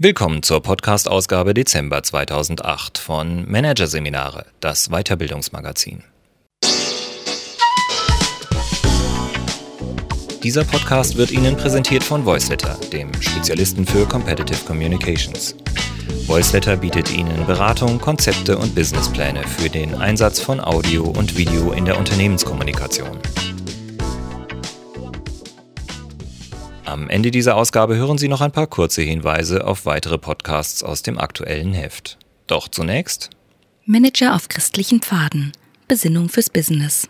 Willkommen zur Podcast-Ausgabe Dezember 2008 von Managerseminare, das Weiterbildungsmagazin. Dieser Podcast wird Ihnen präsentiert von Voiceletter, dem Spezialisten für Competitive Communications. Voiceletter bietet Ihnen Beratung, Konzepte und Businesspläne für den Einsatz von Audio und Video in der Unternehmenskommunikation. Am Ende dieser Ausgabe hören Sie noch ein paar kurze Hinweise auf weitere Podcasts aus dem aktuellen Heft. Doch zunächst Manager auf christlichen Pfaden. Besinnung fürs Business.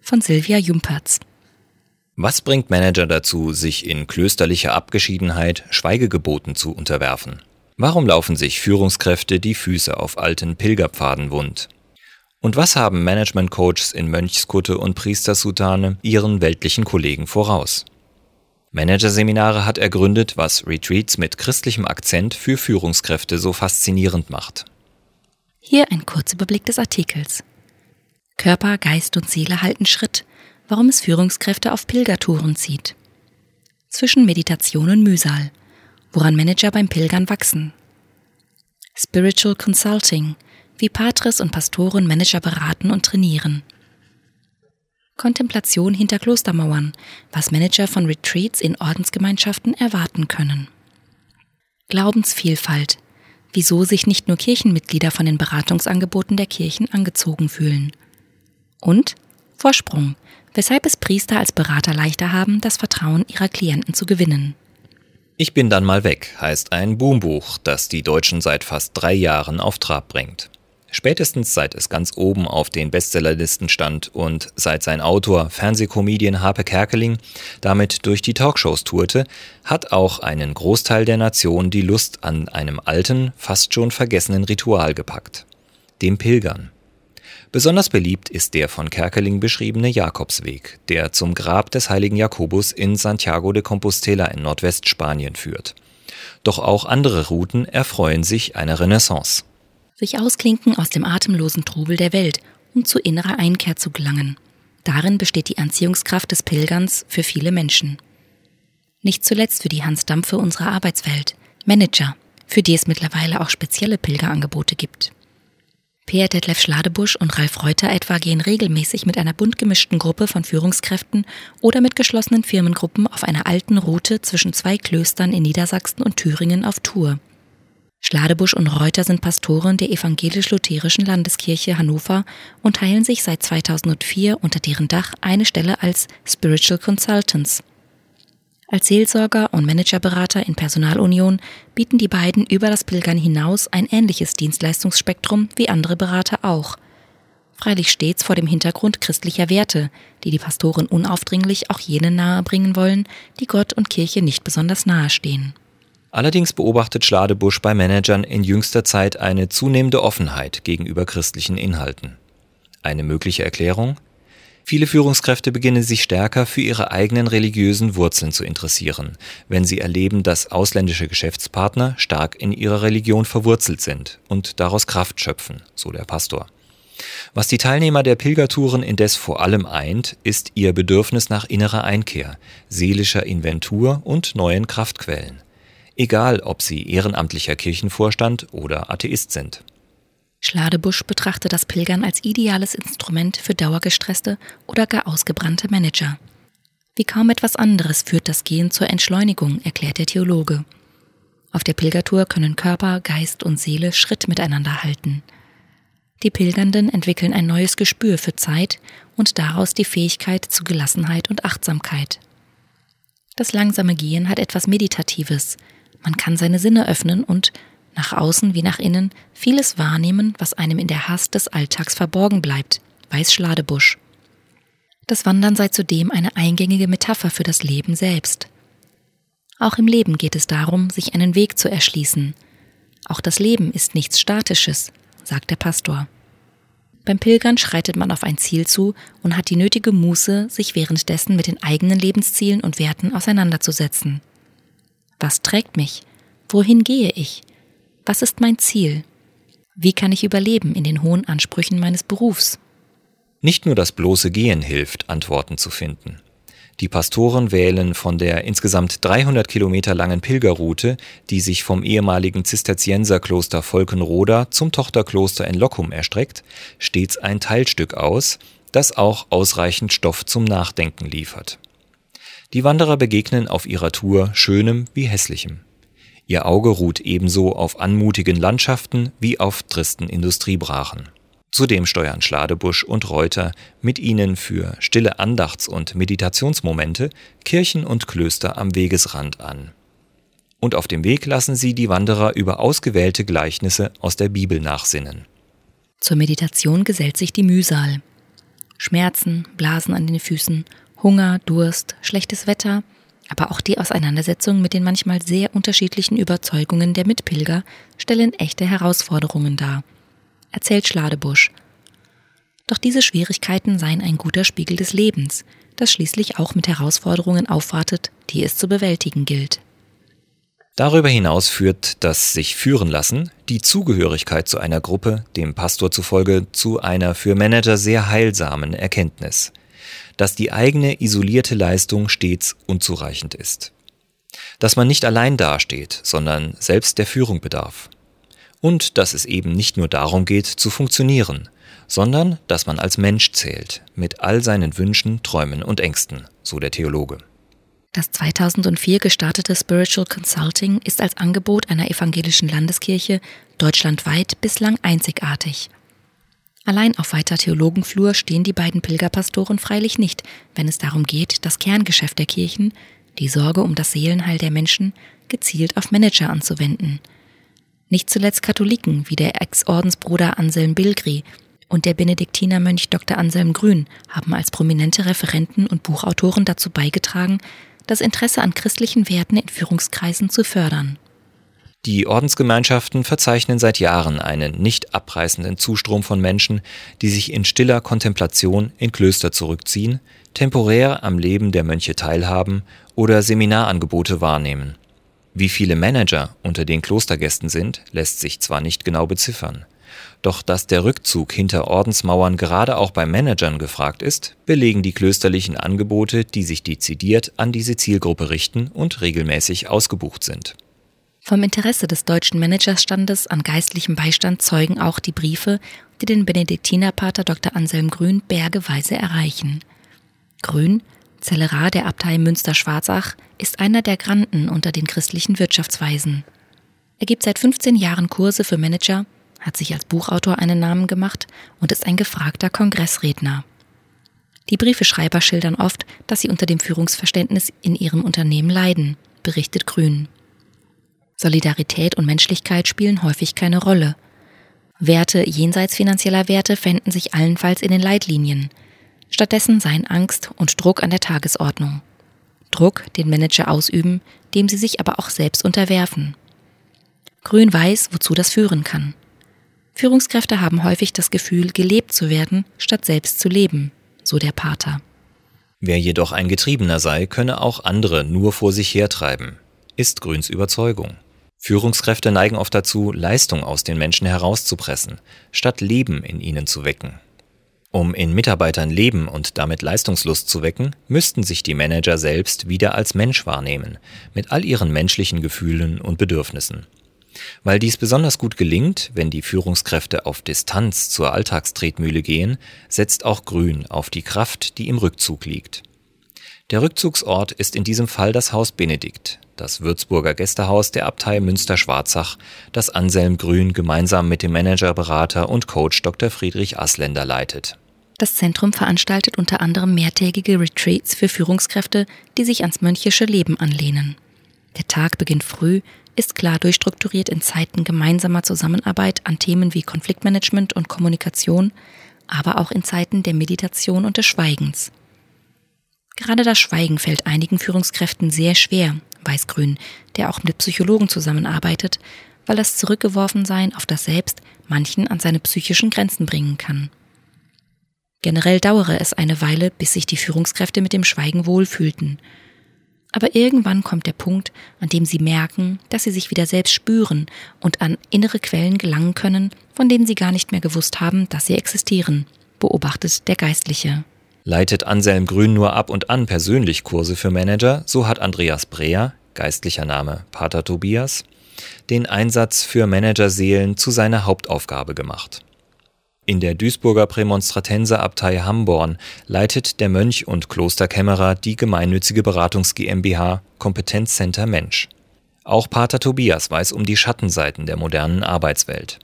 Von Silvia Jumperz. Was bringt Manager dazu, sich in klösterlicher Abgeschiedenheit Schweigegeboten zu unterwerfen? Warum laufen sich Führungskräfte die Füße auf alten Pilgerpfaden wund? Und was haben Management-Coaches in Mönchskutte und Priestersutane ihren weltlichen Kollegen voraus? Managerseminare hat ergründet, was Retreats mit christlichem Akzent für Führungskräfte so faszinierend macht. Hier ein Kurzüberblick des Artikels. Körper, Geist und Seele halten Schritt, warum es Führungskräfte auf Pilgertouren zieht. Zwischen Meditation und Mühsal, woran Manager beim Pilgern wachsen. Spiritual Consulting, wie Patres und Pastoren Manager beraten und trainieren. Kontemplation hinter Klostermauern, was Manager von Retreats in Ordensgemeinschaften erwarten können. Glaubensvielfalt, wieso sich nicht nur Kirchenmitglieder von den Beratungsangeboten der Kirchen angezogen fühlen. Und Vorsprung, weshalb es Priester als Berater leichter haben, das Vertrauen ihrer Klienten zu gewinnen. Ich bin dann mal weg heißt ein Boombuch, das die Deutschen seit fast drei Jahren auf Trab bringt. Spätestens seit es ganz oben auf den Bestsellerlisten stand und seit sein Autor, Fernsehkomedian Harpe Kerkeling, damit durch die Talkshows tourte, hat auch einen Großteil der Nation die Lust an einem alten, fast schon vergessenen Ritual gepackt. Dem Pilgern. Besonders beliebt ist der von Kerkeling beschriebene Jakobsweg, der zum Grab des heiligen Jakobus in Santiago de Compostela in Nordwestspanien führt. Doch auch andere Routen erfreuen sich einer Renaissance sich ausklinken aus dem atemlosen Trubel der Welt, um zu innerer Einkehr zu gelangen. Darin besteht die Anziehungskraft des Pilgerns für viele Menschen. Nicht zuletzt für die Hansdampfe unserer Arbeitswelt, Manager, für die es mittlerweile auch spezielle Pilgerangebote gibt. Peer Detlef Schladebusch und Ralf Reuter etwa gehen regelmäßig mit einer bunt gemischten Gruppe von Führungskräften oder mit geschlossenen Firmengruppen auf einer alten Route zwischen zwei Klöstern in Niedersachsen und Thüringen auf Tour – Schladebusch und Reuter sind Pastoren der evangelisch-lutherischen Landeskirche Hannover und teilen sich seit 2004 unter deren Dach eine Stelle als Spiritual Consultants. Als Seelsorger und Managerberater in Personalunion bieten die beiden über das Pilgern hinaus ein ähnliches Dienstleistungsspektrum wie andere Berater auch. Freilich stets vor dem Hintergrund christlicher Werte, die die Pastoren unaufdringlich auch jenen nahebringen wollen, die Gott und Kirche nicht besonders nahe stehen. Allerdings beobachtet Schladebusch bei Managern in jüngster Zeit eine zunehmende Offenheit gegenüber christlichen Inhalten. Eine mögliche Erklärung? Viele Führungskräfte beginnen sich stärker für ihre eigenen religiösen Wurzeln zu interessieren, wenn sie erleben, dass ausländische Geschäftspartner stark in ihrer Religion verwurzelt sind und daraus Kraft schöpfen, so der Pastor. Was die Teilnehmer der Pilgertouren indes vor allem eint, ist ihr Bedürfnis nach innerer Einkehr, seelischer Inventur und neuen Kraftquellen egal ob sie ehrenamtlicher Kirchenvorstand oder Atheist sind. Schladebusch betrachtet das Pilgern als ideales Instrument für dauergestresste oder gar ausgebrannte Manager. Wie kaum etwas anderes führt das Gehen zur Entschleunigung, erklärt der Theologe. Auf der Pilgertour können Körper, Geist und Seele Schritt miteinander halten. Die Pilgernden entwickeln ein neues Gespür für Zeit und daraus die Fähigkeit zu Gelassenheit und Achtsamkeit. Das langsame Gehen hat etwas Meditatives, man kann seine Sinne öffnen und nach außen wie nach innen vieles wahrnehmen, was einem in der Hast des Alltags verborgen bleibt, weiß Schladebusch. Das Wandern sei zudem eine eingängige Metapher für das Leben selbst. Auch im Leben geht es darum, sich einen Weg zu erschließen. Auch das Leben ist nichts Statisches, sagt der Pastor. Beim Pilgern schreitet man auf ein Ziel zu und hat die nötige Muße, sich währenddessen mit den eigenen Lebenszielen und Werten auseinanderzusetzen. Was trägt mich? Wohin gehe ich? Was ist mein Ziel? Wie kann ich überleben in den hohen Ansprüchen meines Berufs? Nicht nur das bloße Gehen hilft, Antworten zu finden. Die Pastoren wählen von der insgesamt 300 Kilometer langen Pilgerroute, die sich vom ehemaligen Zisterzienserkloster Volkenroda zum Tochterkloster in Lockum erstreckt, stets ein Teilstück aus, das auch ausreichend Stoff zum Nachdenken liefert. Die Wanderer begegnen auf ihrer Tour Schönem wie Hässlichem. Ihr Auge ruht ebenso auf anmutigen Landschaften wie auf tristen Industriebrachen. Zudem steuern Schladebusch und Reuter mit ihnen für stille Andachts- und Meditationsmomente Kirchen und Klöster am Wegesrand an. Und auf dem Weg lassen sie die Wanderer über ausgewählte Gleichnisse aus der Bibel nachsinnen. Zur Meditation gesellt sich die Mühsal. Schmerzen, Blasen an den Füßen, Hunger, Durst, schlechtes Wetter, aber auch die Auseinandersetzung mit den manchmal sehr unterschiedlichen Überzeugungen der Mitpilger stellen echte Herausforderungen dar erzählt Schladebusch. Doch diese Schwierigkeiten seien ein guter Spiegel des Lebens, das schließlich auch mit Herausforderungen aufwartet, die es zu bewältigen gilt. Darüber hinaus führt das sich führen lassen, die Zugehörigkeit zu einer Gruppe, dem Pastor zufolge, zu einer für Manager sehr heilsamen Erkenntnis, dass die eigene isolierte Leistung stets unzureichend ist. Dass man nicht allein dasteht, sondern selbst der Führung bedarf und dass es eben nicht nur darum geht, zu funktionieren, sondern dass man als Mensch zählt, mit all seinen Wünschen, Träumen und Ängsten, so der Theologe. Das 2004 gestartete Spiritual Consulting ist als Angebot einer evangelischen Landeskirche deutschlandweit bislang einzigartig. Allein auf weiter Theologenflur stehen die beiden Pilgerpastoren freilich nicht, wenn es darum geht, das Kerngeschäft der Kirchen, die Sorge um das Seelenheil der Menschen, gezielt auf Manager anzuwenden – nicht zuletzt Katholiken wie der Ex-Ordensbruder Anselm Bilgri und der Benediktinermönch Dr. Anselm Grün haben als prominente Referenten und Buchautoren dazu beigetragen, das Interesse an christlichen Werten in Führungskreisen zu fördern. Die Ordensgemeinschaften verzeichnen seit Jahren einen nicht abreißenden Zustrom von Menschen, die sich in stiller Kontemplation in Klöster zurückziehen, temporär am Leben der Mönche teilhaben oder Seminarangebote wahrnehmen. Wie viele Manager unter den Klostergästen sind, lässt sich zwar nicht genau beziffern. Doch dass der Rückzug hinter Ordensmauern gerade auch bei Managern gefragt ist, belegen die klösterlichen Angebote, die sich dezidiert an diese Zielgruppe richten und regelmäßig ausgebucht sind. Vom Interesse des deutschen Managerstandes an geistlichem Beistand zeugen auch die Briefe, die den Benediktinerpater Dr. Anselm Grün bergeweise erreichen. Grün Zellerar der Abtei Münster-Schwarzach ist einer der Granden unter den christlichen Wirtschaftsweisen. Er gibt seit 15 Jahren Kurse für Manager, hat sich als Buchautor einen Namen gemacht und ist ein gefragter Kongressredner. Die Briefeschreiber schildern oft, dass sie unter dem Führungsverständnis in ihrem Unternehmen leiden, berichtet Grün. Solidarität und Menschlichkeit spielen häufig keine Rolle. Werte jenseits finanzieller Werte fänden sich allenfalls in den Leitlinien – Stattdessen seien Angst und Druck an der Tagesordnung. Druck, den Manager ausüben, dem sie sich aber auch selbst unterwerfen. Grün weiß, wozu das führen kann. Führungskräfte haben häufig das Gefühl, gelebt zu werden, statt selbst zu leben, so der Pater. Wer jedoch ein Getriebener sei, könne auch andere nur vor sich hertreiben, ist Grüns Überzeugung. Führungskräfte neigen oft dazu, Leistung aus den Menschen herauszupressen, statt Leben in ihnen zu wecken. Um in Mitarbeitern Leben und damit Leistungslust zu wecken, müssten sich die Manager selbst wieder als Mensch wahrnehmen, mit all ihren menschlichen Gefühlen und Bedürfnissen. Weil dies besonders gut gelingt, wenn die Führungskräfte auf Distanz zur Alltagstretmühle gehen, setzt auch Grün auf die Kraft, die im Rückzug liegt. Der Rückzugsort ist in diesem Fall das Haus Benedikt, das Würzburger Gästehaus der Abtei Münster-Schwarzach, das Anselm Grün gemeinsam mit dem Managerberater und Coach Dr. Friedrich Asländer leitet. Das Zentrum veranstaltet unter anderem mehrtägige Retreats für Führungskräfte, die sich ans mönchische Leben anlehnen. Der Tag beginnt früh, ist klar durchstrukturiert in Zeiten gemeinsamer Zusammenarbeit an Themen wie Konfliktmanagement und Kommunikation, aber auch in Zeiten der Meditation und des Schweigens. Gerade das Schweigen fällt einigen Führungskräften sehr schwer, weiß Grün, der auch mit Psychologen zusammenarbeitet, weil das Zurückgeworfensein auf das Selbst manchen an seine psychischen Grenzen bringen kann. Generell dauere es eine Weile, bis sich die Führungskräfte mit dem Schweigen wohlfühlten. Aber irgendwann kommt der Punkt, an dem sie merken, dass sie sich wieder selbst spüren und an innere Quellen gelangen können, von denen sie gar nicht mehr gewusst haben, dass sie existieren, beobachtet der Geistliche. Leitet Anselm Grün nur ab und an persönlich Kurse für Manager, so hat Andreas Breer, geistlicher Name Pater Tobias, den Einsatz für Managerseelen zu seiner Hauptaufgabe gemacht. In der Duisburger Prämonstratenserabtei Hamborn leitet der Mönch und Klosterkämmerer die gemeinnützige Beratungs GmbH Kompetenzcenter Mensch. Auch Pater Tobias weiß um die Schattenseiten der modernen Arbeitswelt.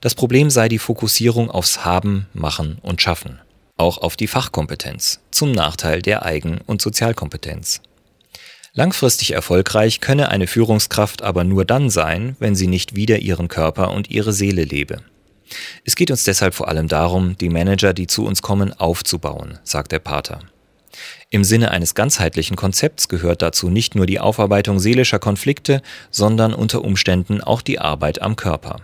Das Problem sei die Fokussierung aufs Haben, Machen und Schaffen. Auch auf die Fachkompetenz, zum Nachteil der Eigen- und Sozialkompetenz. Langfristig erfolgreich könne eine Führungskraft aber nur dann sein, wenn sie nicht wieder ihren Körper und ihre Seele lebe. Es geht uns deshalb vor allem darum, die Manager, die zu uns kommen, aufzubauen, sagt der Pater. Im Sinne eines ganzheitlichen Konzepts gehört dazu nicht nur die Aufarbeitung seelischer Konflikte, sondern unter Umständen auch die Arbeit am Körper.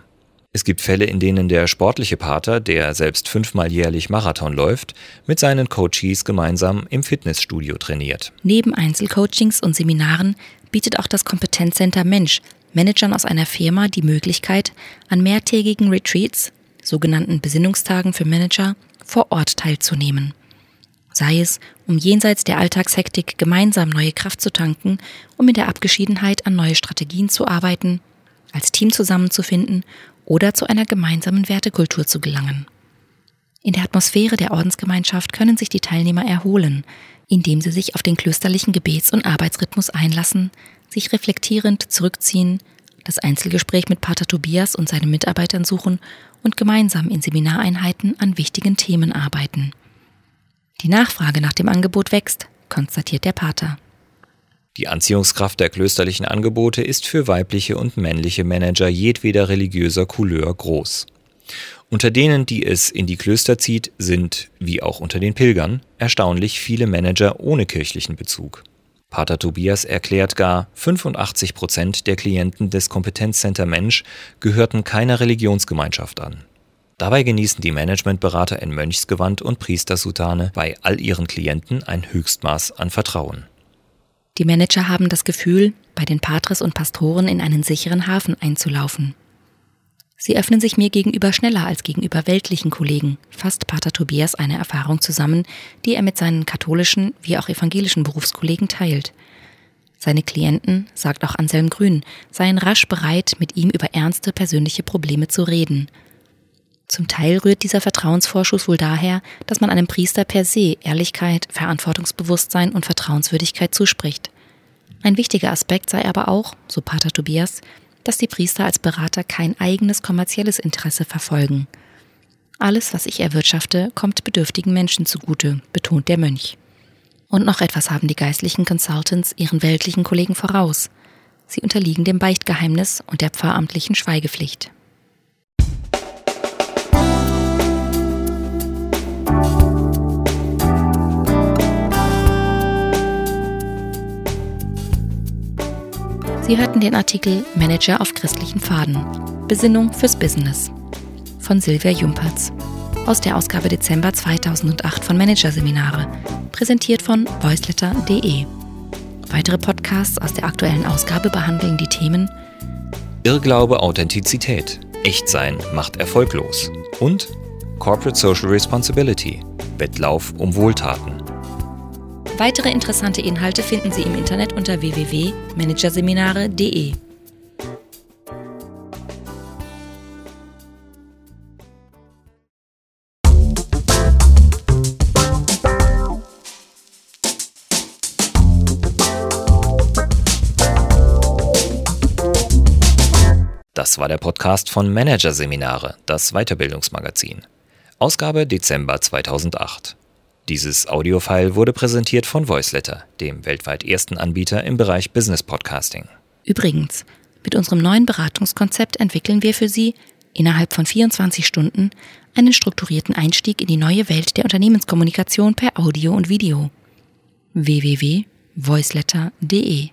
Es gibt Fälle, in denen der sportliche Pater, der selbst fünfmal jährlich Marathon läuft, mit seinen Coaches gemeinsam im Fitnessstudio trainiert. Neben Einzelcoachings und Seminaren bietet auch das Kompetenzcenter Mensch Managern aus einer Firma die Möglichkeit, an mehrtägigen Retreats, sogenannten Besinnungstagen für Manager, vor Ort teilzunehmen. Sei es, um jenseits der Alltagshektik gemeinsam neue Kraft zu tanken, um in der Abgeschiedenheit an neue Strategien zu arbeiten, als Team zusammenzufinden oder zu einer gemeinsamen Wertekultur zu gelangen. In der Atmosphäre der Ordensgemeinschaft können sich die Teilnehmer erholen, indem sie sich auf den klösterlichen Gebets- und Arbeitsrhythmus einlassen, sich reflektierend zurückziehen, das Einzelgespräch mit Pater Tobias und seinen Mitarbeitern suchen und gemeinsam in Seminareinheiten an wichtigen Themen arbeiten. Die Nachfrage nach dem Angebot wächst, konstatiert der Pater. Die Anziehungskraft der klösterlichen Angebote ist für weibliche und männliche Manager jedweder religiöser Couleur groß. Unter denen, die es in die Klöster zieht, sind, wie auch unter den Pilgern, erstaunlich viele Manager ohne kirchlichen Bezug. Pater Tobias erklärt gar, 85 Prozent der Klienten des Kompetenzcenter Mensch gehörten keiner Religionsgemeinschaft an. Dabei genießen die Managementberater in Mönchsgewand und Priestersutane bei all ihren Klienten ein Höchstmaß an Vertrauen. Die Manager haben das Gefühl, bei den Patres und Pastoren in einen sicheren Hafen einzulaufen. Sie öffnen sich mir gegenüber schneller als gegenüber weltlichen Kollegen, fasst Pater Tobias eine Erfahrung zusammen, die er mit seinen katholischen wie auch evangelischen Berufskollegen teilt. Seine Klienten, sagt auch Anselm Grün, seien rasch bereit, mit ihm über ernste persönliche Probleme zu reden. Zum Teil rührt dieser Vertrauensvorschuss wohl daher, dass man einem Priester per se Ehrlichkeit, Verantwortungsbewusstsein und Vertrauenswürdigkeit zuspricht. Ein wichtiger Aspekt sei aber auch, so Pater Tobias, dass die Priester als Berater kein eigenes kommerzielles Interesse verfolgen. Alles, was ich erwirtschafte, kommt bedürftigen Menschen zugute, betont der Mönch. Und noch etwas haben die geistlichen Consultants ihren weltlichen Kollegen voraus. Sie unterliegen dem Beichtgeheimnis und der pfarramtlichen Schweigepflicht. Sie hörten den Artikel Manager auf christlichen Faden. Besinnung fürs Business von Silvia Jumpertz aus der Ausgabe Dezember 2008 von Managerseminare, präsentiert von voiceletter.de. Weitere Podcasts aus der aktuellen Ausgabe behandeln die Themen Irrglaube, Authentizität, Echtsein macht erfolglos und Corporate Social Responsibility, Wettlauf um Wohltaten. Weitere interessante Inhalte finden Sie im Internet unter www.managerseminare.de. Das war der Podcast von Managerseminare, das Weiterbildungsmagazin. Ausgabe Dezember 2008. Dieses Audiofile wurde präsentiert von Voiceletter, dem weltweit ersten Anbieter im Bereich Business Podcasting. Übrigens, mit unserem neuen Beratungskonzept entwickeln wir für Sie innerhalb von 24 Stunden einen strukturierten Einstieg in die neue Welt der Unternehmenskommunikation per Audio und Video. www.voiceletter.de